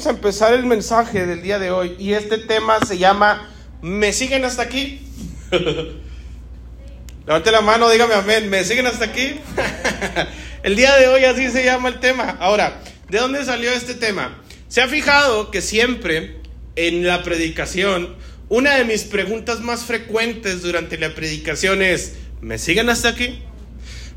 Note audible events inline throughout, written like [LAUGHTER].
Vamos a empezar el mensaje del día de hoy y este tema se llama ¿Me siguen hasta aquí? [LAUGHS] Levante la mano, dígame amén. ¿Me siguen hasta aquí? [LAUGHS] el día de hoy así se llama el tema. Ahora, ¿de dónde salió este tema? Se ha fijado que siempre en la predicación, una de mis preguntas más frecuentes durante la predicación es, ¿me siguen hasta aquí?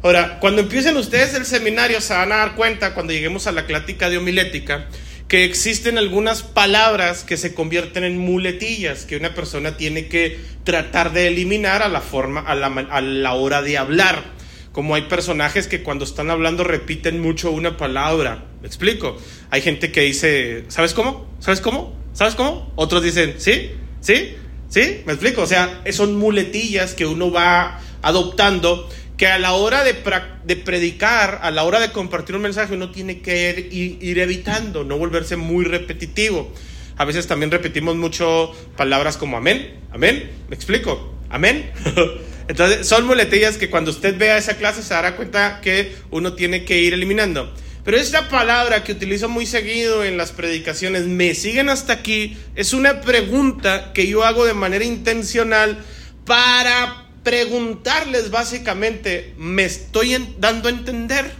Ahora, cuando empiecen ustedes el seminario se van a dar cuenta cuando lleguemos a la clática de homilética que existen algunas palabras que se convierten en muletillas que una persona tiene que tratar de eliminar a la forma a la, hora de hablar. Como hay personajes que cuando están hablando repiten mucho una palabra. ¿Me explico? Hay gente que dice, ¿sabes cómo? ¿Sabes cómo? ¿Sabes cómo? Otros dicen, ¿sí? ¿Sí? ¿Sí? ¿Me explico? O sea, son muletillas que uno va adoptando que a la hora de, de, predicar, a la hora de compartir un mensaje, uno tiene que ir, evitando, no volverse muy repetitivo. A veces también repetimos mucho palabras como amén, amén, me explico, amén. [LAUGHS] Entonces, son muletillas que cuando usted vea esa clase se dará cuenta que uno tiene que ir eliminando. Pero esta palabra que utilizo muy seguido en las predicaciones, me siguen hasta aquí, es una pregunta que yo hago de manera intencional para preguntarles básicamente, ¿me estoy dando a entender?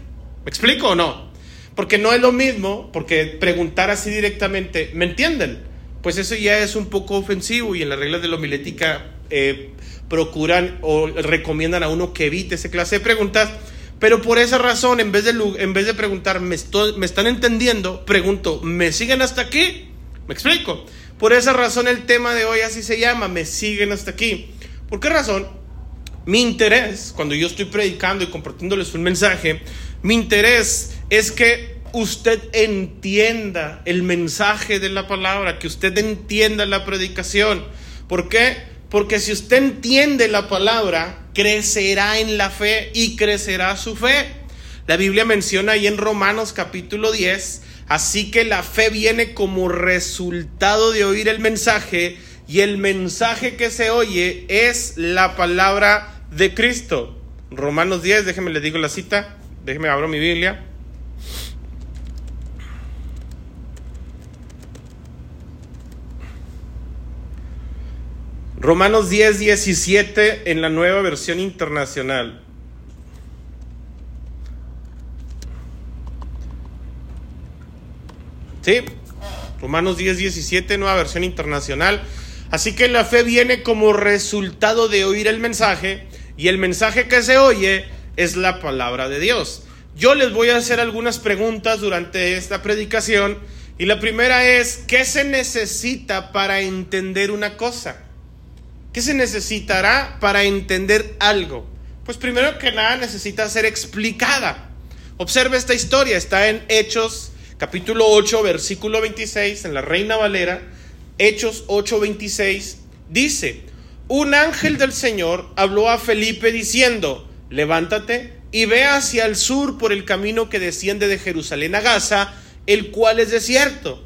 ¿Me explico o no? Porque no es lo mismo, porque preguntar así directamente, ¿me entienden? Pues eso ya es un poco ofensivo y en las reglas de la homilética eh, procuran o recomiendan a uno que evite esa clase de preguntas. Pero por esa razón, en vez de, en vez de preguntar, ¿me, estoy, ¿me están entendiendo? Pregunto, ¿me siguen hasta aquí? ¿Me explico? Por esa razón el tema de hoy así se llama, ¿me siguen hasta aquí? ¿Por qué razón? Mi interés, cuando yo estoy predicando y compartiéndoles un mensaje, mi interés es que usted entienda el mensaje de la palabra, que usted entienda la predicación. ¿Por qué? Porque si usted entiende la palabra, crecerá en la fe y crecerá su fe. La Biblia menciona ahí en Romanos capítulo 10, así que la fe viene como resultado de oír el mensaje y el mensaje que se oye es la palabra de Cristo. Romanos 10, déjeme le digo la cita, déjeme abro mi Biblia. Romanos 10, 17 en la nueva versión internacional. ¿Sí? Romanos 10, 17, nueva versión internacional. Así que la fe viene como resultado de oír el mensaje y el mensaje que se oye es la palabra de Dios. Yo les voy a hacer algunas preguntas durante esta predicación y la primera es, ¿qué se necesita para entender una cosa? ¿Qué se necesitará para entender algo? Pues primero que nada necesita ser explicada. Observe esta historia, está en Hechos capítulo 8, versículo 26, en la Reina Valera. Hechos 8, 26, dice, un ángel del Señor habló a Felipe diciendo, levántate y ve hacia el sur por el camino que desciende de Jerusalén a Gaza, el cual es desierto.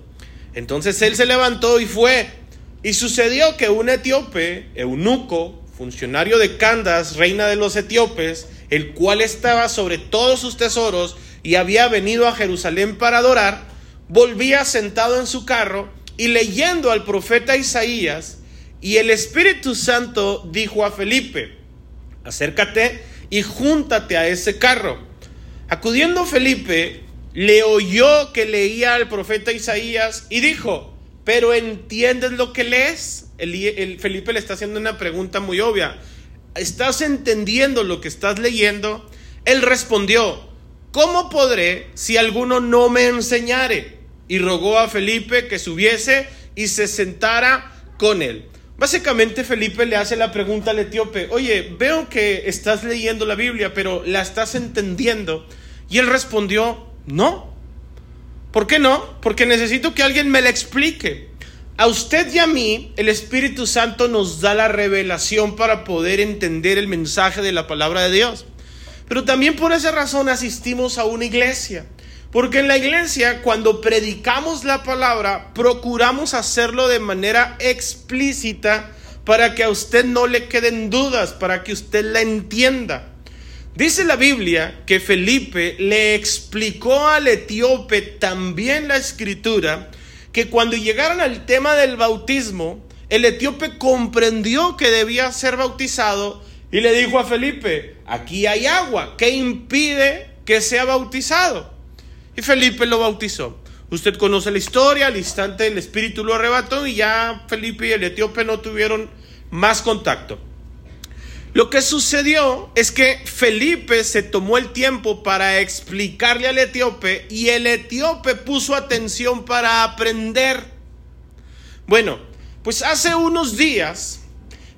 Entonces él se levantó y fue. Y sucedió que un etíope, eunuco, funcionario de Candas, reina de los etíopes, el cual estaba sobre todos sus tesoros y había venido a Jerusalén para adorar, volvía sentado en su carro y leyendo al profeta Isaías, y el Espíritu Santo dijo a Felipe, acércate y júntate a ese carro. Acudiendo Felipe, le oyó que leía al profeta Isaías y dijo, pero ¿entiendes lo que lees? El, Felipe le está haciendo una pregunta muy obvia. ¿Estás entendiendo lo que estás leyendo? Él respondió, ¿cómo podré si alguno no me enseñare? Y rogó a Felipe que subiese y se sentara con él. Básicamente Felipe le hace la pregunta al etíope, oye, veo que estás leyendo la Biblia, pero ¿la estás entendiendo? Y él respondió, no. ¿Por qué no? Porque necesito que alguien me la explique. A usted y a mí, el Espíritu Santo nos da la revelación para poder entender el mensaje de la palabra de Dios. Pero también por esa razón asistimos a una iglesia. Porque en la iglesia, cuando predicamos la palabra, procuramos hacerlo de manera explícita para que a usted no le queden dudas, para que usted la entienda. Dice la Biblia que Felipe le explicó al etíope también la escritura, que cuando llegaron al tema del bautismo, el etíope comprendió que debía ser bautizado y le dijo a Felipe, aquí hay agua, ¿qué impide que sea bautizado? Y Felipe lo bautizó. Usted conoce la historia, al instante el Espíritu lo arrebató y ya Felipe y el etíope no tuvieron más contacto. Lo que sucedió es que Felipe se tomó el tiempo para explicarle al etíope y el etíope puso atención para aprender. Bueno, pues hace unos días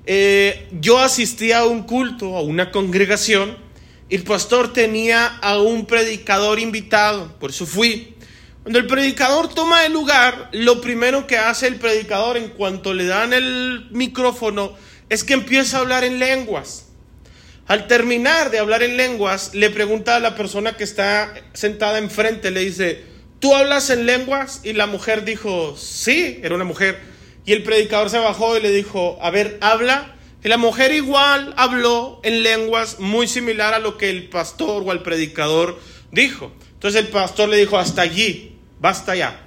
eh, yo asistí a un culto, a una congregación, el pastor tenía a un predicador invitado, por eso fui. Cuando el predicador toma el lugar, lo primero que hace el predicador en cuanto le dan el micrófono es que empieza a hablar en lenguas. Al terminar de hablar en lenguas, le pregunta a la persona que está sentada enfrente, le dice, ¿tú hablas en lenguas? Y la mujer dijo, sí, era una mujer. Y el predicador se bajó y le dijo, a ver, habla. Y la mujer igual habló en lenguas muy similar a lo que el pastor o el predicador dijo. Entonces el pastor le dijo, hasta allí, basta ya.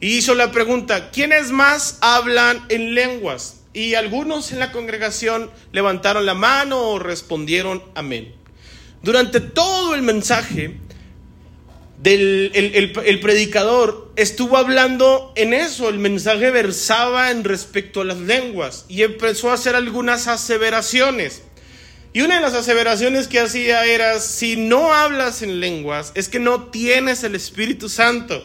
Y hizo la pregunta, ¿quiénes más hablan en lenguas? Y algunos en la congregación levantaron la mano o respondieron amén. Durante todo el mensaje, del, el, predicador estuvo hablando en eso, el mensaje versaba en respecto a las lenguas y empezó a hacer algunas aseveraciones. Y una de las aseveraciones que hacía era, si no hablas en lenguas, es que no tienes el Espíritu Santo.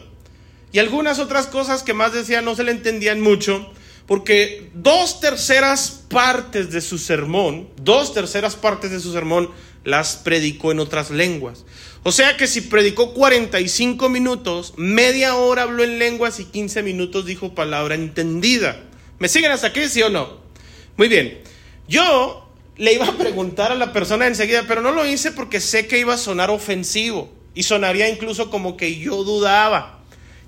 Y algunas otras cosas que más decía no se le entendían mucho, porque dos terceras partes de su sermón, dos terceras partes de su sermón las predicó en otras lenguas. O sea que si predicó 45 minutos, media hora habló en lenguas y 15 minutos dijo palabra entendida. ¿Me siguen hasta aquí, sí o no? Muy bien. Yo le iba a preguntar a la persona enseguida, pero no lo hice porque sé que iba a sonar ofensivo y sonaría incluso como que yo dudaba.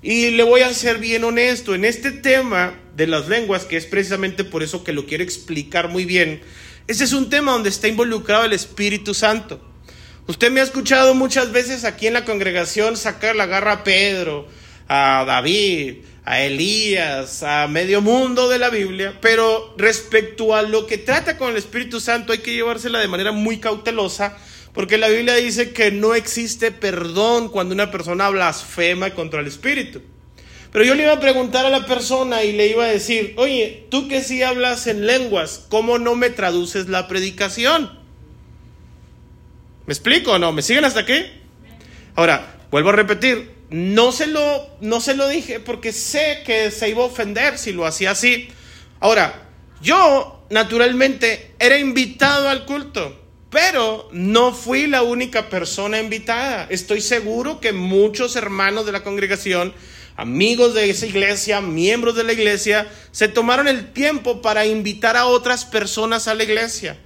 Y le voy a ser bien honesto, en este tema de las lenguas, que es precisamente por eso que lo quiero explicar muy bien, ese es un tema donde está involucrado el Espíritu Santo. Usted me ha escuchado muchas veces aquí en la congregación sacar la garra a Pedro, a David, a Elías, a medio mundo de la Biblia, pero respecto a lo que trata con el Espíritu Santo hay que llevársela de manera muy cautelosa, porque la Biblia dice que no existe perdón cuando una persona blasfema contra el Espíritu. Pero yo le iba a preguntar a la persona y le iba a decir, oye, tú que sí hablas en lenguas, ¿cómo no me traduces la predicación? ¿Me explico o no? ¿Me siguen hasta aquí? Ahora, vuelvo a repetir, no se lo, no se lo dije porque sé que se iba a ofender si lo hacía así. Ahora, yo naturalmente era invitado al culto, pero no fui la única persona invitada. Estoy seguro que muchos hermanos de la congregación, amigos de esa iglesia, miembros de la iglesia, se tomaron el tiempo para invitar a otras personas a la iglesia.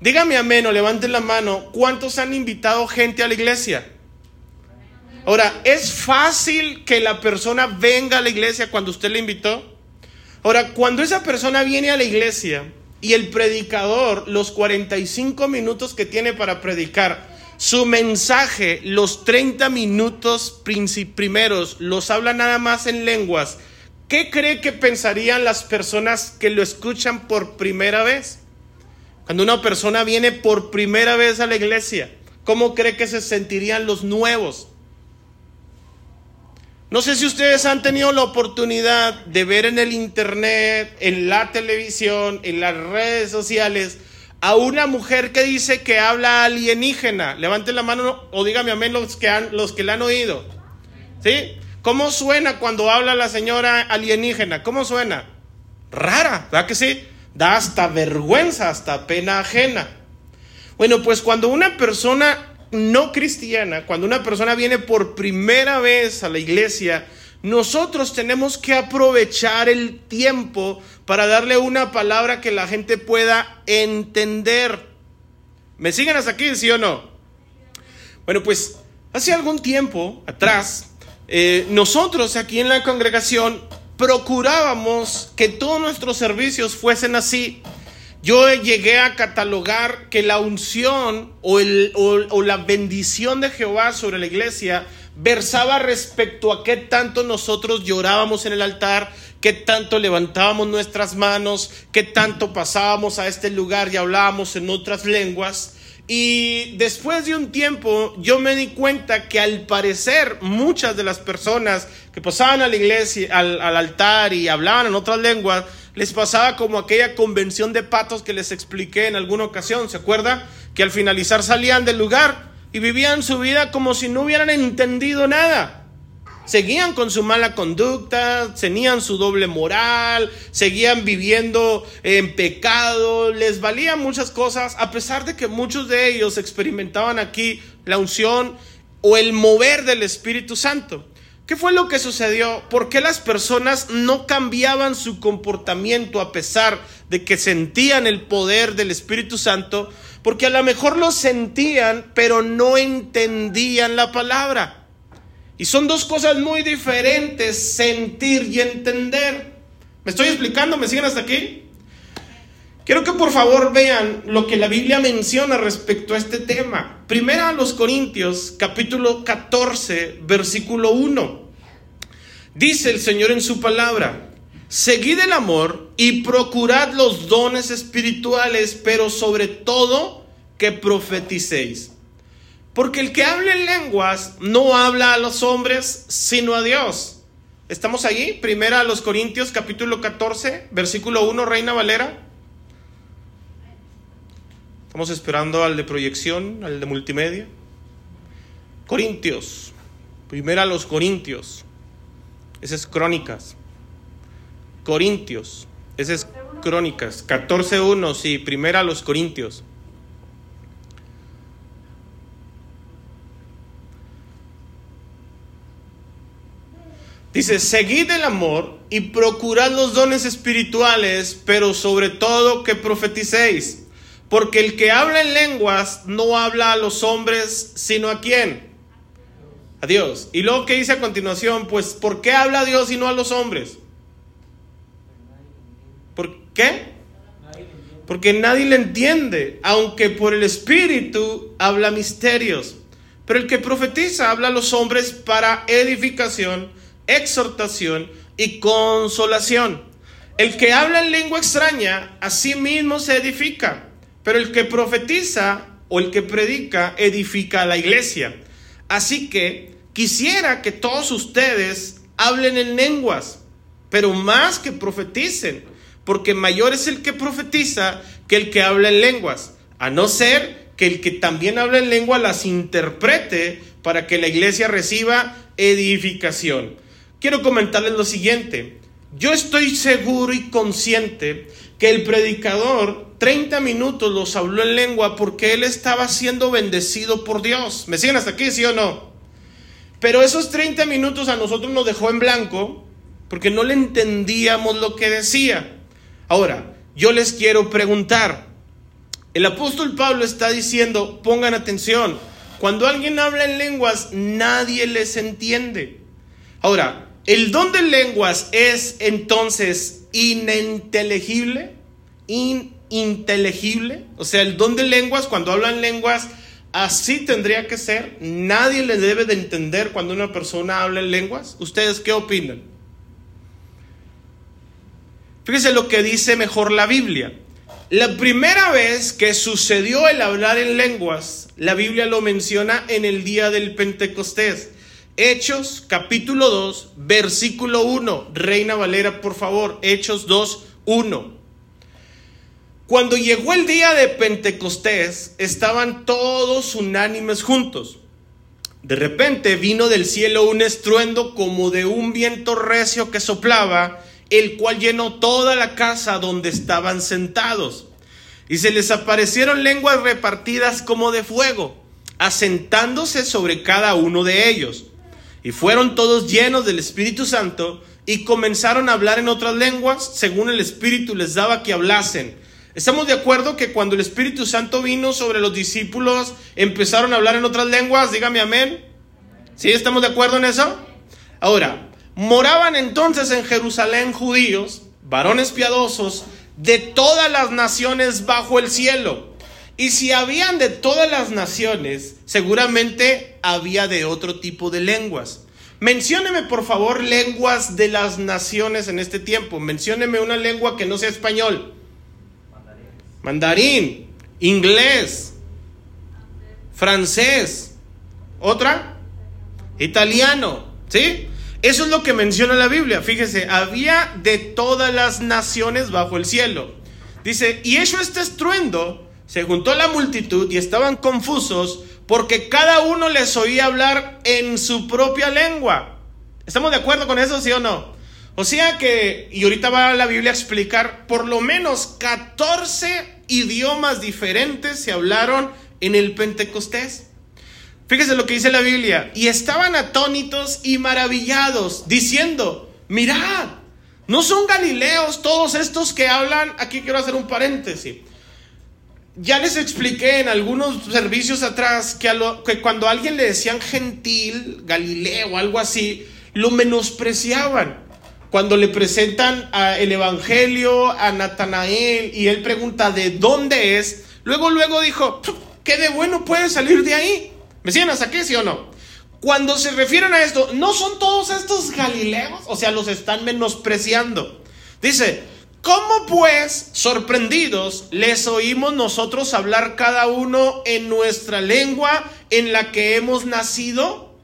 Dígame amén o levanten la mano, ¿cuántos han invitado gente a la iglesia? Ahora, ¿es fácil que la persona venga a la iglesia cuando usted le invitó? Ahora, cuando esa persona viene a la iglesia y el predicador, los 45 minutos que tiene para predicar, su mensaje, los 30 minutos primeros, los habla nada más en lenguas, ¿qué cree que pensarían las personas que lo escuchan por primera vez? Cuando una persona viene por primera vez a la iglesia, ¿cómo cree que se sentirían los nuevos? No sé si ustedes han tenido la oportunidad de ver en el internet, en la televisión, en las redes sociales, a una mujer que dice que habla alienígena. Levanten la mano o dígame amén los que, han, los que la han oído. ¿Sí? ¿Cómo suena cuando habla la señora alienígena? ¿Cómo suena? Rara, ¿verdad que sí? Da hasta vergüenza, hasta pena ajena. Bueno, pues cuando una persona no cristiana, cuando una persona viene por primera vez a la iglesia, nosotros tenemos que aprovechar el tiempo para darle una palabra que la gente pueda entender. ¿Me siguen hasta aquí, sí o no? Bueno, pues hace algún tiempo atrás, eh, nosotros aquí en la congregación procurábamos que todos nuestros servicios fuesen así. Yo llegué a catalogar que la unción o, la bendición de Jehová sobre la iglesia versaba respecto a qué tanto nosotros llorábamos en el altar, qué tanto levantábamos nuestras manos, qué tanto pasábamos a este lugar y hablábamos en otras lenguas. Y después de un tiempo yo me di cuenta que al parecer muchas de las personas que pasaban a la iglesia, al, al altar y hablaban en otras lenguas, les pasaba como aquella convención de patos que les expliqué en alguna ocasión, ¿se acuerda? Que al finalizar salían del lugar y vivían su vida como si no hubieran entendido nada. Seguían con su mala conducta, tenían su doble moral, seguían viviendo en pecado, les valían muchas cosas, a pesar de que muchos de ellos experimentaban aquí la unción o el mover del Espíritu Santo. ¿Qué fue lo que sucedió? ¿Por qué las personas no cambiaban su comportamiento a pesar de que sentían el poder del Espíritu Santo? Porque a lo mejor lo sentían, pero no entendían la palabra. Y son dos cosas muy diferentes, sentir y entender. ¿Me estoy explicando? ¿Me siguen hasta aquí? Quiero que por favor vean lo que la Biblia menciona respecto a este tema. Primera a los Corintios, capítulo 14, versículo 1. Dice el Señor en su palabra, seguid el amor y procurad los dones espirituales, pero sobre todo que profeticéis. Porque el que habla en lenguas no habla a los hombres, sino a Dios. ¿Estamos allí? Primera a los Corintios capítulo 14, versículo 1, Reina Valera. Estamos esperando al de proyección, al de multimedia. Corintios, primera los Corintios. Ese es Crónicas. Corintios, ese es Crónicas. 14.1, sí, primera los Corintios. Dice, seguid el amor y procurad los dones espirituales, pero sobre todo que profeticéis. Porque el que habla en lenguas no habla a los hombres, sino a quién? A Dios. Y luego que dice a continuación, pues, ¿por qué habla a Dios y no a los hombres? ¿Por qué? Porque nadie le entiende, aunque por el Espíritu habla misterios. Pero el que profetiza habla a los hombres para edificación exhortación y consolación. El que habla en lengua extraña, a sí mismo se edifica, pero el que profetiza o el que predica, edifica a la iglesia. Así que quisiera que todos ustedes hablen en lenguas, pero más que profeticen, porque mayor es el que profetiza que el que habla en lenguas, a no ser que el que también habla en lengua las interprete para que la iglesia reciba edificación quiero comentarles lo siguiente. Yo estoy seguro y consciente que el predicador 30 minutos los habló en lengua porque él estaba siendo bendecido por Dios. ¿Me siguen hasta aquí, sí o no? Pero esos 30 minutos a nosotros nos dejó en blanco porque no le entendíamos lo que decía. Ahora, yo les quiero preguntar, el apóstol Pablo está diciendo, pongan atención, cuando alguien habla en lenguas, nadie les entiende. Ahora, el don de lenguas es entonces ininteligible, ininteligible. O sea, el don de lenguas, cuando hablan lenguas, así tendría que ser. Nadie le debe de entender cuando una persona habla en lenguas. ¿Ustedes qué opinan? Fíjense lo que dice mejor la Biblia. La primera vez que sucedió el hablar en lenguas, la Biblia lo menciona en el día del Pentecostés. Hechos capítulo 2, versículo 1. Reina Valera, por favor. Hechos 2, 1. Cuando llegó el día de Pentecostés, estaban todos unánimes juntos. De repente vino del cielo un estruendo como de un viento recio que soplaba, el cual llenó toda la casa donde estaban sentados. Y se les aparecieron lenguas repartidas como de fuego, asentándose sobre cada uno de ellos. Y fueron todos llenos del Espíritu Santo y comenzaron a hablar en otras lenguas según el Espíritu les daba que hablasen. ¿Estamos de acuerdo que cuando el Espíritu Santo vino sobre los discípulos empezaron a hablar en otras lenguas? Dígame amén. ¿Sí? ¿Estamos de acuerdo en eso? Ahora, moraban entonces en Jerusalén judíos, varones piadosos, de todas las naciones bajo el cielo. Y si habían de todas las naciones, seguramente había de otro tipo de lenguas. Mencióneme por favor lenguas de las naciones en este tiempo. Mencióneme una lengua que no sea español. Mandarín, inglés, francés, otra, italiano, ¿sí? Eso es lo que menciona la Biblia. Fíjese, había de todas las naciones bajo el cielo. Dice, y hecho este estruendo, se juntó la multitud y estaban confusos porque cada uno les oía hablar en su propia lengua. ¿Estamos de acuerdo con eso, sí o no? O sea que, y ahorita va la Biblia a explicar, por lo menos 14 idiomas diferentes se hablaron en el Pentecostés. Fíjese lo que dice la Biblia. Y estaban atónitos y maravillados, diciendo, mirad, no son galileos todos estos que hablan. Aquí quiero hacer un paréntesis. Ya les expliqué en algunos servicios atrás que, cuando a alguien le decían gentil, galileo, algo así, lo menospreciaban. Cuando le presentan el Evangelio a Natanael y él pregunta de dónde es, luego, luego dijo, ¿qué de bueno puede salir de ahí? ¿Me siguen hasta aquí, sí o no? Cuando se refieren a esto, no son todos estos galileos, o sea, los están menospreciando. Dice, ¿cómo pues, sorprendidos, les oímos nosotros hablar cada uno en nuestra lengua en la que hemos nacido?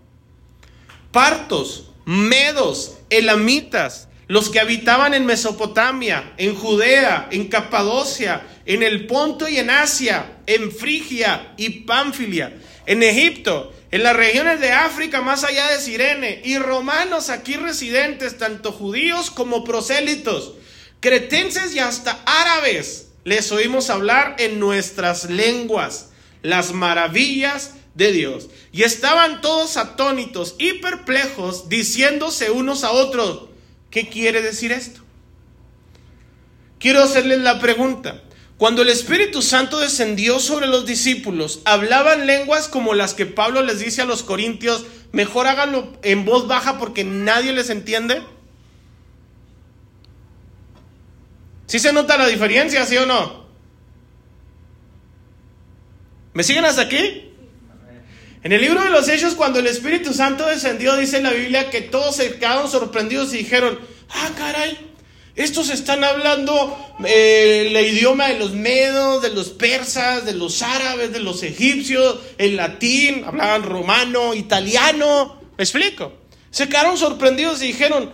Partos, medos, elamitas, los que habitaban en Mesopotamia, en Judea, en Capadocia, en el Ponto y en Asia, en Frigia y Pánfilia en Egipto, en las regiones de África más allá de Sirene, y romanos aquí residentes, tanto judíos como prosélitos, cretenses y hasta árabes, les oímos hablar en nuestras lenguas las maravillas de Dios. Y estaban todos atónitos y perplejos, diciéndose unos a otros, ¿qué quiere decir esto? Quiero hacerles la pregunta. Cuando el Espíritu Santo descendió sobre los discípulos, hablaban lenguas como las que Pablo les dice a los corintios, mejor háganlo en voz baja porque nadie les entiende. ¿Sí se nota la diferencia, sí o no? ¿Me siguen hasta aquí? En el libro de los Hechos, cuando el Espíritu Santo descendió, dice la Biblia que todos se quedaron sorprendidos y dijeron, ah, caray, estos están hablando eh, el idioma de los medos, de los persas, de los árabes, de los egipcios, el latín, hablaban romano, italiano. ¿Me explico? Se quedaron sorprendidos y dijeron,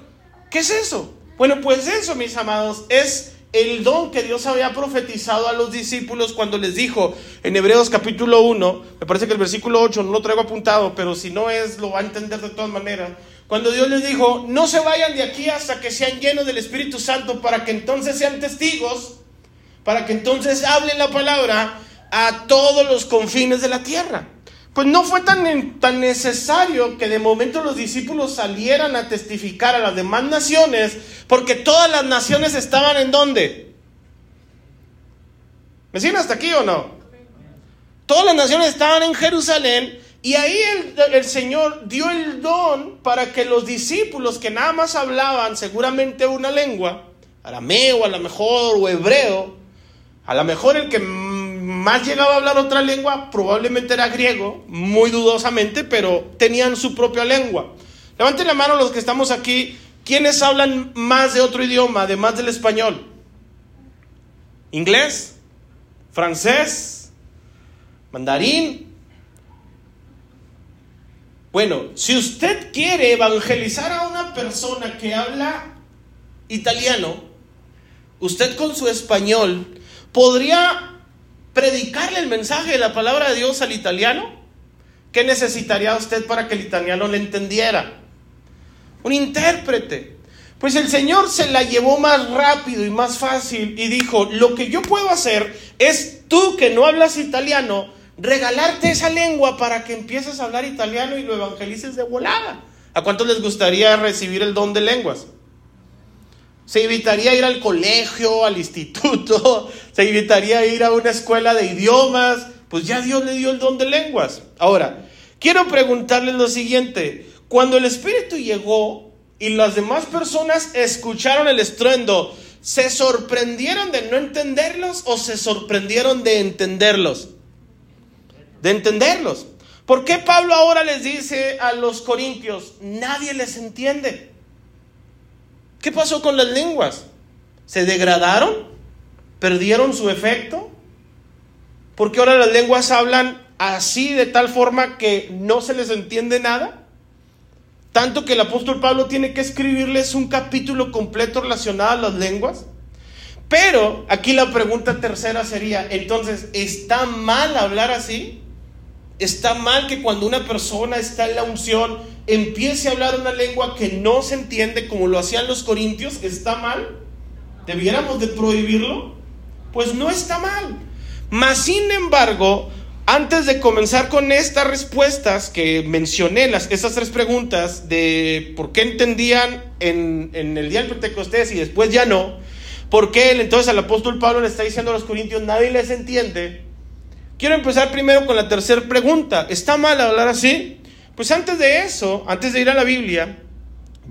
¿qué es eso? Bueno, pues eso, mis amados, es el don que Dios había profetizado a los discípulos cuando les dijo en Hebreos capítulo 1, me parece que el versículo 8 no lo traigo apuntado, pero si no es, lo va a entender de todas maneras. Cuando Dios les dijo, no se vayan de aquí hasta que sean llenos del Espíritu Santo para que entonces sean testigos, para que entonces hablen la palabra a todos los confines de la tierra. Pues no fue tan, tan necesario que de momento los discípulos salieran a testificar a las demás naciones, porque todas las naciones estaban en dónde? ¿Me siguen hasta aquí o no? Todas las naciones estaban en Jerusalén y ahí el, Señor dio el don para que los discípulos que nada más hablaban seguramente una lengua, arameo a lo mejor o hebreo, a lo mejor el que más llegaba a hablar otra lengua probablemente era griego, muy dudosamente, pero tenían su propia lengua. Levanten la mano los que estamos aquí, ¿quiénes hablan más de otro idioma además del español? ¿Inglés? ¿Francés? ¿Mandarín? Bueno, si usted quiere evangelizar a una persona que habla italiano, usted con su español podría predicarle el mensaje de la palabra de Dios al italiano. ¿Qué necesitaría usted para que el italiano le entendiera? Un intérprete. Pues el Señor se la llevó más rápido y más fácil y dijo, lo que yo puedo hacer es tú que no hablas italiano, regalarte esa lengua para que empieces a hablar italiano y lo evangelices de volada. ¿A cuántos les gustaría recibir el don de lenguas? Se evitaría ir al colegio, al instituto, [LAUGHS] se evitaría ir a una escuela de idiomas, pues ya Dios le dio el don de lenguas. Ahora, quiero preguntarles lo siguiente, cuando el Espíritu llegó y las demás personas escucharon el estruendo, ¿se sorprendieron de no entenderlos o se sorprendieron de entenderlos? de entenderlos. ¿Por qué Pablo ahora les dice a los corintios, nadie les entiende? ¿Qué pasó con las lenguas? ¿Se degradaron? ¿Perdieron su efecto? ¿Por qué ahora las lenguas hablan así de tal forma que no se les entiende nada? Tanto que el apóstol Pablo tiene que escribirles un capítulo completo relacionado a las lenguas. Pero aquí la pregunta tercera sería, entonces, ¿está mal hablar así? ¿Está mal que cuando una persona está en la unción empiece a hablar una lengua que no se entiende como lo hacían los corintios? ¿Está mal? ¿Debiéramos de prohibirlo? Pues no está mal. Mas, sin embargo, antes de comenzar con estas respuestas que mencioné, las, esas tres preguntas de por qué entendían en, en el día del Pentecostés y después ya no, por qué entonces al apóstol Pablo le está diciendo a los corintios, nadie les entiende. Quiero empezar primero con la tercera pregunta. ¿Está mal hablar así? Pues antes de eso, antes de ir a la Biblia,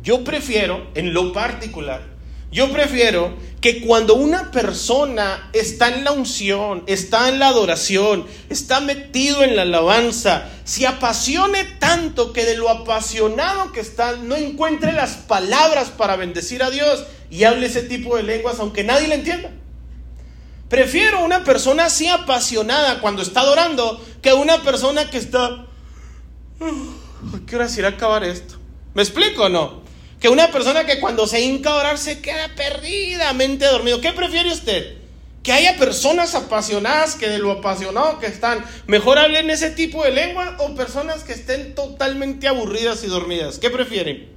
yo prefiero, en lo particular, yo prefiero que cuando una persona está en la unción, está en la adoración, está metido en la alabanza, se apasione tanto que de lo apasionado que está, no encuentre las palabras para bendecir a Dios y hable ese tipo de lenguas aunque nadie le entienda. Prefiero una persona así apasionada cuando está adorando que una persona que está... ¿A qué hora se irá a acabar esto? ¿Me explico o no? que una persona que cuando se hinca a orar se queda perdidamente dormido. ¿Qué prefiere usted? Que haya personas apasionadas que de lo apasionado que están, mejor hablen ese tipo de lengua o personas que estén totalmente aburridas y dormidas. ¿Qué prefieren?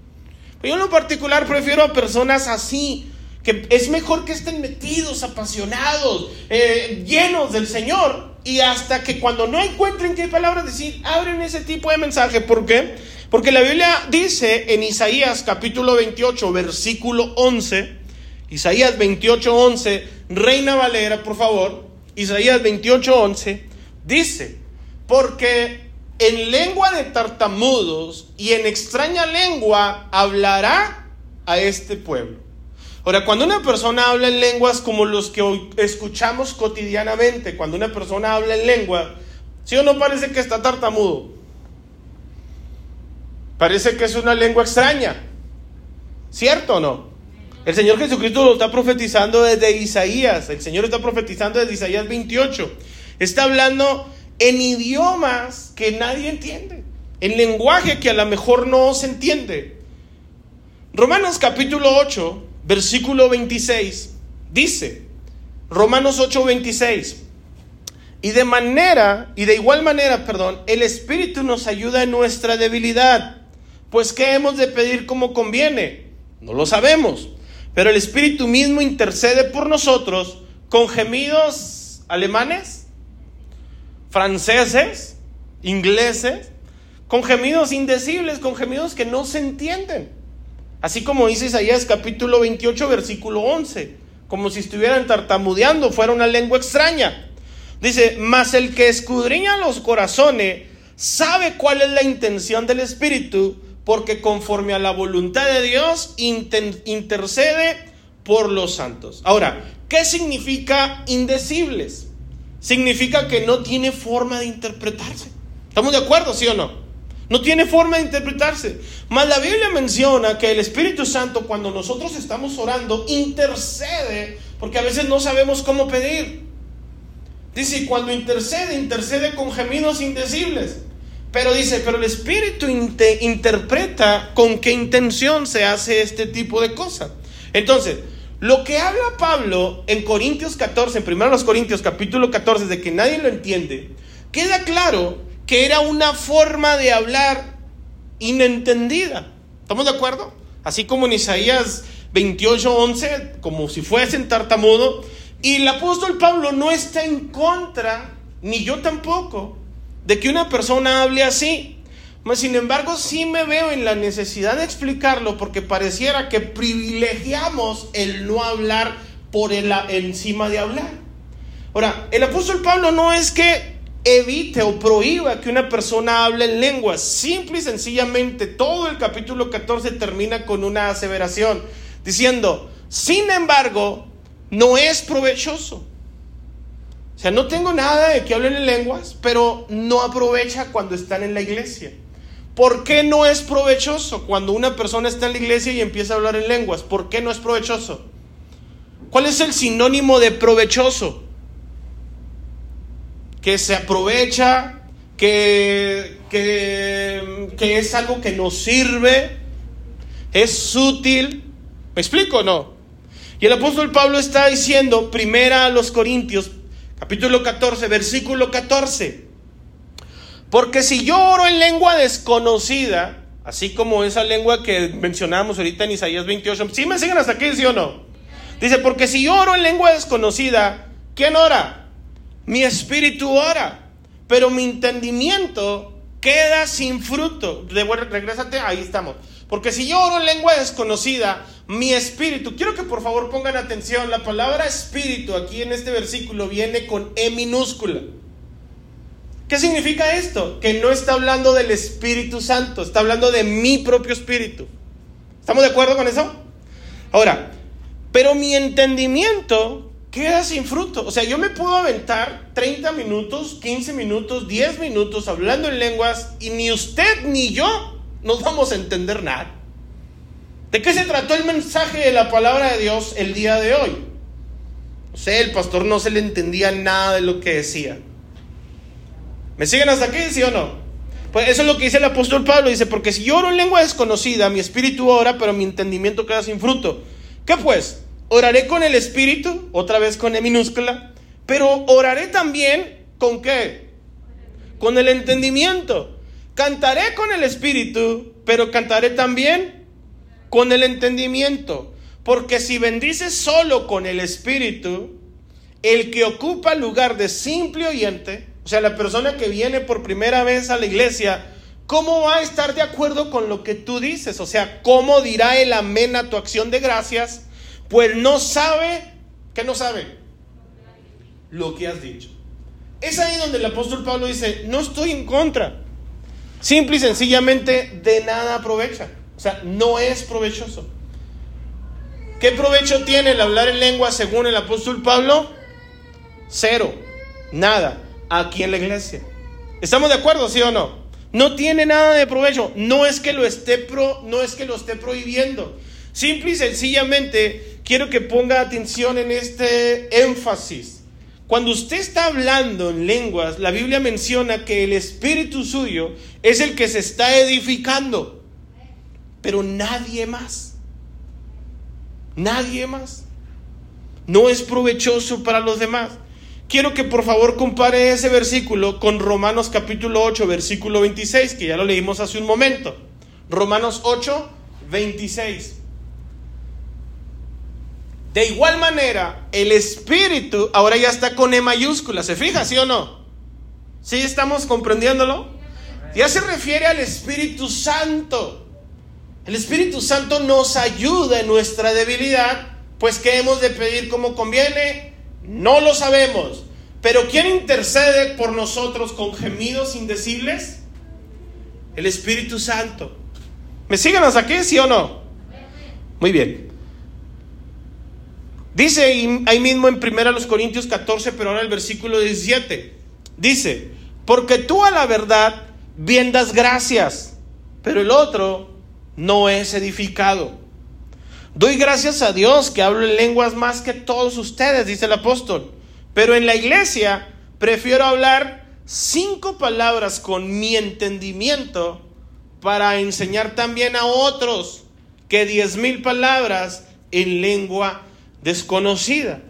Pues yo en lo particular prefiero a personas así, que es mejor que estén metidos, apasionados, eh, llenos del Señor y hasta que cuando no encuentren qué palabras decir, abren ese tipo de mensaje. ¿Por qué? Porque la Biblia dice en Isaías capítulo 28, versículo 11, Isaías 28, 11, Reina Valera, por favor, Isaías 28, 11, dice, porque en lengua de tartamudos y en extraña lengua hablará a este pueblo. Ahora, cuando una persona habla en lenguas como los que hoy escuchamos cotidianamente, cuando una persona habla en lengua, ¿sí o no parece que está tartamudo? Parece que es una lengua extraña. ¿Cierto o no? El Señor Jesucristo lo está profetizando desde Isaías. El Señor está profetizando desde Isaías 28. Está hablando en idiomas que nadie entiende. En lenguaje que a lo mejor no se entiende. Romanos capítulo 8, versículo 26, dice, Romanos 8, 26, y de manera, y de igual manera, perdón, el Espíritu nos ayuda en nuestra debilidad pues ¿qué hemos de pedir como conviene? No lo sabemos. Pero el Espíritu mismo intercede por nosotros con gemidos alemanes, franceses, ingleses, con gemidos indecibles, con gemidos que no se entienden. Así como dice Isaías capítulo 28, versículo 11, como si estuvieran tartamudeando, fuera una lengua extraña. Dice, mas el que escudriña los corazones sabe cuál es la intención del Espíritu, porque conforme a la voluntad de Dios intercede por los santos. Ahora, ¿qué significa indecibles? Significa que no tiene forma de interpretarse. ¿Estamos de acuerdo, sí o no? No tiene forma de interpretarse. Mas la Biblia menciona que el Espíritu Santo, cuando nosotros estamos orando, intercede, porque a veces no sabemos cómo pedir. Dice, cuando intercede, intercede con gemidos indecibles. Pero dice, pero el Espíritu interpreta con qué intención se hace este tipo de cosas. Entonces, lo que habla Pablo en Corintios 14, en 1 Corintios capítulo 14, de que nadie lo entiende, queda claro que era una forma de hablar inentendida. ¿Estamos de acuerdo? Así como en Isaías 28, 11, como si fuesen tartamudo. Y el apóstol Pablo no está en contra, ni yo tampoco, de que una persona hable así. Sin embargo, sí me veo en la necesidad de explicarlo porque pareciera que privilegiamos el no hablar por el encima de hablar. Ahora, el apóstol Pablo no es que evite o prohíba que una persona hable en lenguas. Simple y sencillamente, todo el capítulo 14 termina con una aseveración diciendo, sin embargo, no es provechoso. O sea, no tengo nada de que hablen en lenguas, pero no aprovecha cuando están en la iglesia. ¿Por qué no es provechoso cuando una persona está en la iglesia y empieza a hablar en lenguas? ¿Por qué no es provechoso? ¿Cuál es el sinónimo de provechoso? Que se aprovecha, que, que, es algo que nos sirve, es útil. ¿Me explico o no? Y el apóstol Pablo está diciendo, primera a los Corintios, capítulo 14, versículo 14. Porque si yo oro en lengua desconocida, así como esa lengua que mencionamos ahorita en Isaías 28, ¿sí me siguen hasta aquí, sí o no? Dice, porque si yo oro en lengua desconocida, ¿quién ora? Mi espíritu ora, pero mi entendimiento queda sin fruto. regrésate, ahí estamos. Porque si yo oro en lengua desconocida, mi espíritu, quiero que por favor pongan atención, la palabra espíritu aquí en este versículo viene con E minúscula. ¿Qué significa esto? Que no está hablando del Espíritu Santo, está hablando de mi propio espíritu. ¿Estamos de acuerdo con eso? Ahora, pero mi entendimiento queda sin fruto. O sea, yo me puedo aventar 30 minutos, 15 minutos, 10 minutos hablando en lenguas y ni usted ni yo nos vamos a entender nada. ¿De qué se trató el mensaje de la palabra de Dios el día de hoy? O sea, el pastor no se le entendía nada de lo que decía. ¿Me siguen hasta aquí, sí o no? Pues eso es lo que dice el apóstol Pablo. Dice, porque si yo oro en lengua desconocida, mi espíritu ora, pero mi entendimiento queda sin fruto. ¿Qué pues? Oraré con el espíritu, otra vez con E minúscula, pero oraré también con qué? Con el entendimiento. Cantaré con el espíritu, pero cantaré también con el entendimiento. Porque si bendices solo con el espíritu, el que ocupa lugar de simple oyente, o sea, la persona que viene por primera vez a la iglesia, ¿cómo va a estar de acuerdo con lo que tú dices? O sea, ¿cómo dirá el amén a tu acción de gracias? Pues no sabe, ¿qué no sabe? Lo que has dicho. Es ahí donde el apóstol Pablo dice, no estoy en contra. Simple y sencillamente de nada aprovecha. O sea, no es provechoso. ¿Qué provecho tiene el hablar en lengua según el apóstol Pablo? Cero. Nada. Aquí en la iglesia. ¿Estamos de acuerdo, sí o no? No tiene nada de provecho. No es que lo esté, pro, no es que lo esté prohibiendo. Simple y sencillamente quiero que ponga atención en este énfasis. Cuando usted está hablando en lenguas, la Biblia menciona que el espíritu suyo es el que se está edificando, pero nadie más. Nadie más. No es provechoso para los demás. Quiero que por favor compare ese versículo con Romanos capítulo 8, versículo 26, que ya lo leímos hace un momento. Romanos 8, 26. De igual manera, el Espíritu ahora ya está con E mayúscula. ¿Se fija, sí o no? ¿Sí estamos comprendiéndolo? Ya se refiere al Espíritu Santo. El Espíritu Santo nos ayuda en nuestra debilidad, pues ¿qué hemos de pedir como conviene? No lo sabemos. Pero ¿quién intercede por nosotros con gemidos indecibles? El Espíritu Santo. ¿Me siguen hasta aquí, sí o no? Muy bien. Dice ahí mismo en 1 Corintios 14, pero ahora el versículo 17. Dice, porque tú a la verdad bien das gracias, pero el otro no es edificado. Doy gracias a Dios que hablo en lenguas más que todos ustedes, dice el apóstol. Pero en la iglesia prefiero hablar cinco palabras con mi entendimiento para enseñar también a otros que diez mil palabras en lengua desconocida.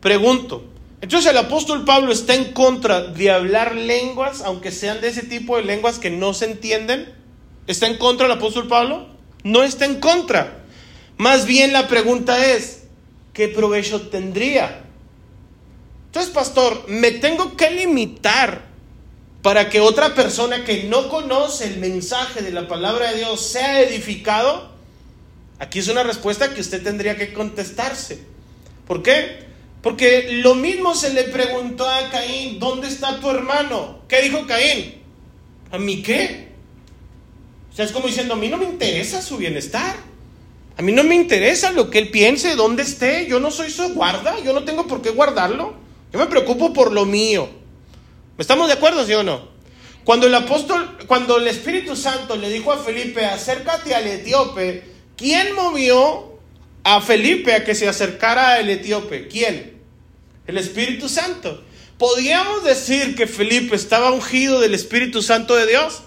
Pregunto, entonces el apóstol Pablo está en contra de hablar lenguas, aunque sean de ese tipo de lenguas que no se entienden. ¿Está en contra el apóstol Pablo? No está en contra. Más bien la pregunta es, ¿qué provecho tendría? Entonces, pastor, me tengo que limitar para que otra persona que no conoce el mensaje de la palabra de Dios sea edificado. Aquí es una respuesta que usted tendría que contestarse. ¿Por qué? Porque lo mismo se le preguntó a Caín, ¿dónde está tu hermano? ¿Qué dijo Caín? ¿A mí qué? O sea, es como diciendo, a mí no me interesa su bienestar. A mí no me interesa lo que él piense, dónde esté. Yo no soy su guarda, yo no tengo por qué guardarlo. Yo me preocupo por lo mío. ¿Estamos de acuerdo, sí o no? Cuando el apóstol, cuando el Espíritu Santo le dijo a Felipe, acércate al etíope, ¿quién movió a Felipe a que se acercara al etíope? ¿Quién? El Espíritu Santo. ¿Podríamos decir que Felipe estaba ungido del Espíritu Santo de Dios?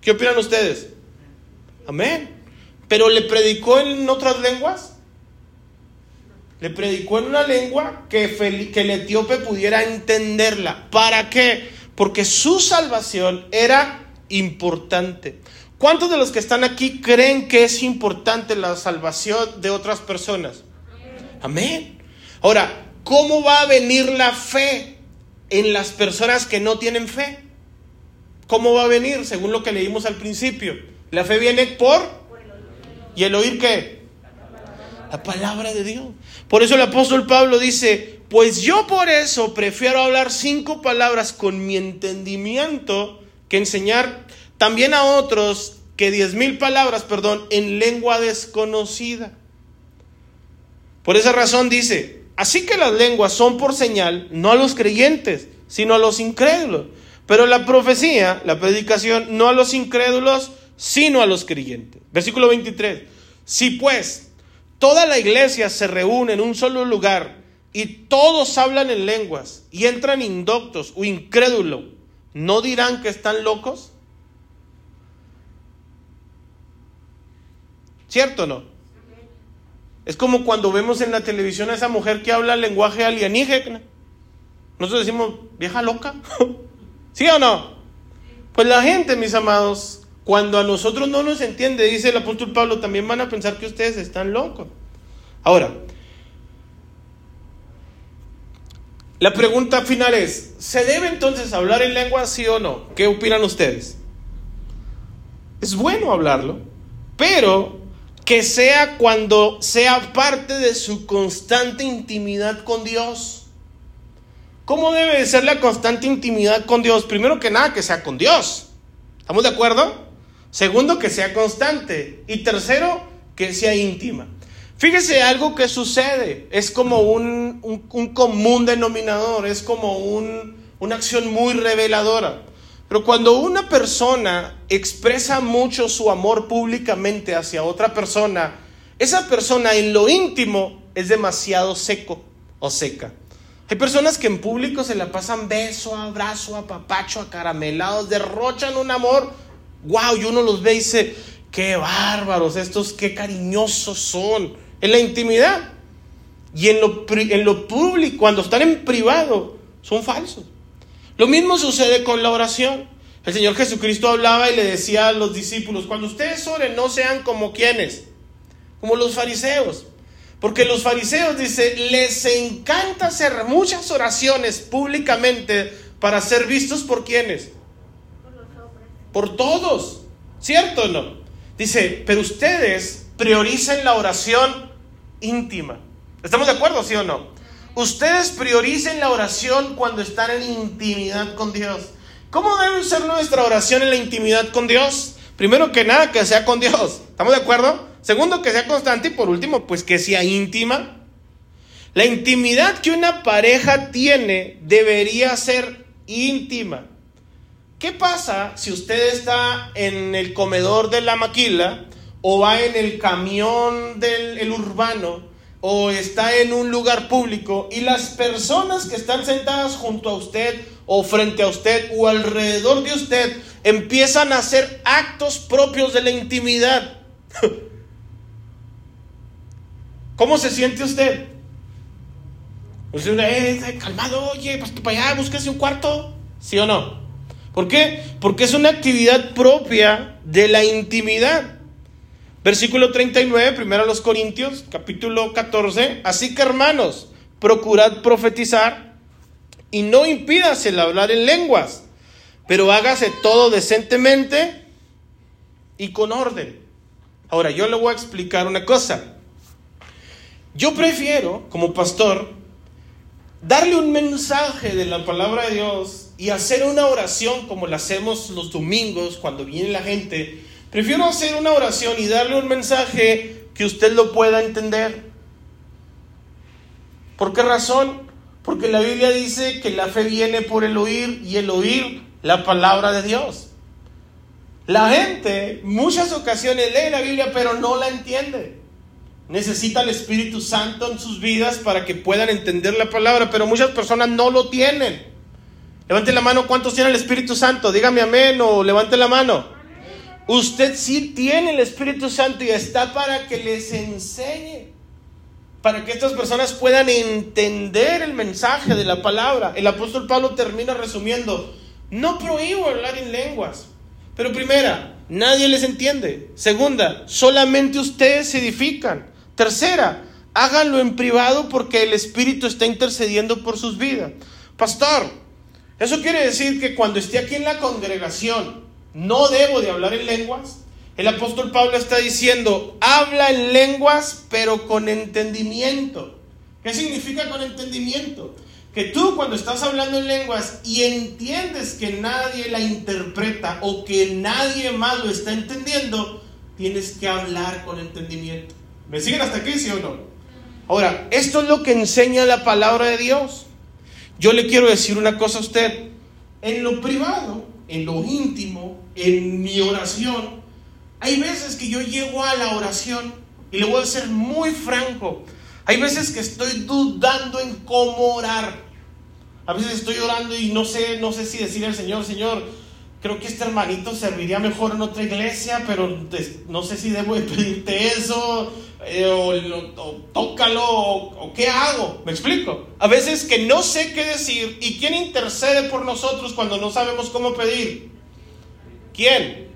¿Qué opinan ustedes? Amén. ¿Pero le predicó en otras lenguas? Le predicó en una lengua que, que el etíope pudiera entenderla. ¿Para qué? Porque su salvación era importante. ¿Cuántos de los que están aquí creen que es importante la salvación de otras personas? Amén. Ahora, ¿cómo va a venir la fe en las personas que no tienen fe? ¿Cómo va a venir? Según lo que leímos al principio. La fe viene por... ¿Y el oír qué? La palabra de Dios. Por eso el apóstol Pablo dice, pues yo por eso prefiero hablar cinco palabras con mi entendimiento que enseñar también a otros que diez mil palabras, perdón, en lengua desconocida. Por esa razón dice, Así que las lenguas son por señal, no a los creyentes, sino a los incrédulos. Pero la profecía, la predicación, no a los incrédulos, sino a los creyentes. Versículo 23. Si pues toda la iglesia se reúne en un solo lugar y todos hablan en lenguas y entran indoctos o incrédulos, ¿no dirán que están locos? ¿Cierto o no? Es como cuando vemos en la televisión a esa mujer que habla lenguaje alienígena. Nosotros decimos, vieja loca. [LAUGHS] ¿Sí o no? Pues la gente, mis amados, cuando a nosotros no nos entiende, dice el apóstol Pablo, también van a pensar que ustedes están locos. Ahora, la pregunta final es, ¿se debe entonces hablar en lengua sí o no? ¿Qué opinan ustedes? Es bueno hablarlo, pero que sea cuando sea parte de su constante intimidad con Dios. ¿Cómo debe de ser la constante intimidad con Dios? Primero que nada, que sea con Dios. ¿Estamos de acuerdo? Segundo, que sea constante. Y tercero, que sea íntima. Fíjese algo que sucede. Es como un, común denominador. Es como una acción muy reveladora. Pero cuando una persona expresa mucho su amor públicamente hacia otra persona, esa persona en lo íntimo es demasiado seco o seca. Hay personas que en público se la pasan beso, abrazo, apapacho, acaramelados, derrochan un amor. ¡Wow! Y uno los ve y dice, qué bárbaros, estos qué cariñosos son. En la intimidad. Y en lo, en lo público, cuando están en privado, son falsos. Lo mismo sucede con la oración. El Señor Jesucristo hablaba y le decía a los discípulos, cuando ustedes oren, no sean como quienes, como los fariseos. Porque los fariseos, dice, les encanta hacer muchas oraciones públicamente para ser vistos por quienes. Por todos. ¿Cierto o no? Dice, pero ustedes prioricen la oración íntima. ¿Estamos de acuerdo, sí o no? Ustedes prioricen la oración cuando están en intimidad con Dios. ¿Cómo debe ser nuestra oración en la intimidad con Dios? Primero que nada, que sea con Dios. ¿Estamos de acuerdo? Segundo, que sea constante. Y por último, pues que sea íntima. La intimidad que una pareja tiene debería ser íntima. ¿Qué pasa si usted está en el comedor de la maquila o va en el camión del urbano o está en un lugar público y las personas que están sentadas junto a usted o frente a usted o alrededor de usted empiezan a hacer actos propios de la intimidad. [LAUGHS] ¿Cómo se siente usted? Usted, calmado, oye, para allá, búsquese un cuarto. ¿Sí o no? ¿Por qué? Porque es una actividad propia de la intimidad. Versículo 39, primero a los Corintios, capítulo 14. Así que hermanos, procurad profetizar y no impidas el hablar en lenguas, pero hágase todo decentemente y con orden. Ahora, yo le voy a explicar una cosa. Yo prefiero, como pastor, darle un mensaje de la palabra de Dios y hacer una oración como la hacemos los domingos cuando viene la gente Prefiero hacer una oración y darle un mensaje que usted lo pueda entender. ¿Por qué razón? Porque la Biblia dice que la fe viene por el oír y el oír la palabra de Dios. La gente muchas ocasiones lee la Biblia pero no la entiende. Necesita el Espíritu Santo en sus vidas para que puedan entender la palabra, pero muchas personas no lo tienen. Levante la mano, ¿cuántos tienen el Espíritu Santo? Dígame amén o levante la mano. Usted sí tiene el Espíritu Santo y está para que les enseñe, para que estas personas puedan entender el mensaje de la palabra. El apóstol Pablo termina resumiendo, no prohíbo hablar en lenguas, pero primera, nadie les entiende. Segunda, solamente ustedes se edifican. Tercera, háganlo en privado porque el Espíritu está intercediendo por sus vidas. Pastor, eso quiere decir que cuando esté aquí en la congregación no debo de hablar en lenguas. El apóstol Pablo está diciendo, habla en lenguas pero con entendimiento. ¿Qué significa con entendimiento? Que tú cuando estás hablando en lenguas y entiendes que nadie la interpreta o que nadie más lo está entendiendo, tienes que hablar con entendimiento. ¿Me siguen hasta aquí, sí o no? Ahora, esto es lo que enseña la palabra de Dios. Yo le quiero decir una cosa a usted. En lo privado, en lo íntimo, en mi oración, hay veces que yo llego a la oración y le voy a ser muy franco. Hay veces que estoy dudando en cómo orar. A veces estoy orando y no sé, no sé si decirle al Señor, Señor, creo que este hermanito serviría mejor en otra iglesia, pero no sé si debo de pedirte eso, eh, o, tócalo, o, qué hago. ¿Me explico? A veces que no sé qué decir y quién intercede por nosotros cuando no sabemos cómo pedir. ¿Quién?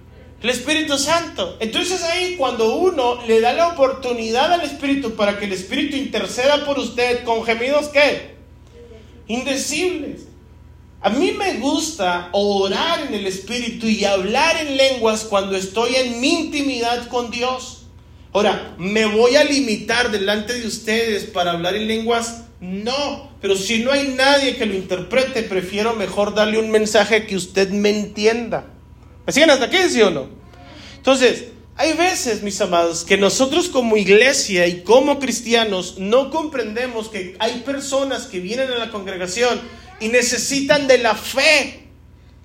El Espíritu Santo. Entonces ahí cuando uno le da la oportunidad al Espíritu para que el Espíritu interceda por usted con gemidos ¿qué? Indecibles. A mí me gusta orar en el Espíritu y hablar en lenguas cuando estoy en mi intimidad con Dios. Ahora, ¿me voy a limitar delante de ustedes para hablar en lenguas? No, pero si no hay nadie que lo interprete, prefiero mejor darle un mensaje que usted me entienda. ¿Me hasta aquí, sí o no? Entonces, hay veces, mis amados, que nosotros como iglesia y como cristianos no comprendemos que hay personas que vienen a la congregación y necesitan de la fe.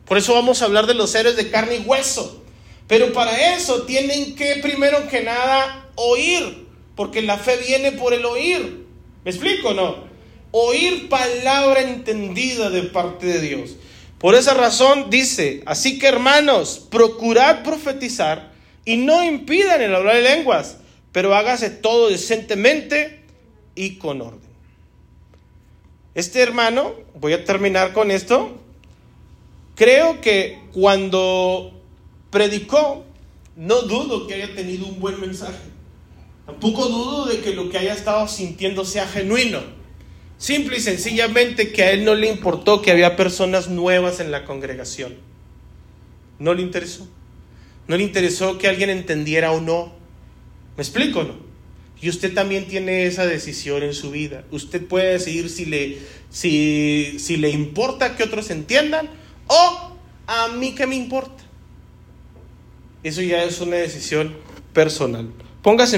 Por eso vamos a hablar de los héroes de carne y hueso. Pero para eso tienen que, primero que nada, oír, porque la fe viene por el oír. ¿Me explico o no? Oír palabra entendida de parte de Dios. Por esa razón dice, así que hermanos, procurad profetizar y no impidan el hablar de lenguas, pero hágase todo decentemente y con orden. Este hermano, voy a terminar con esto, creo que cuando predicó, no dudo que haya tenido un buen mensaje. Tampoco dudo de que lo que haya estado sintiendo sea genuino. Simple y sencillamente que a él no le importó que había personas nuevas en la congregación. No le interesó. No le interesó que alguien entendiera o no. ¿Me explico o no? Y usted también tiene esa decisión en su vida. Usted puede decidir si le, si, si le importa que otros entiendan o a mí que me importa. Eso ya es una decisión personal. Póngase en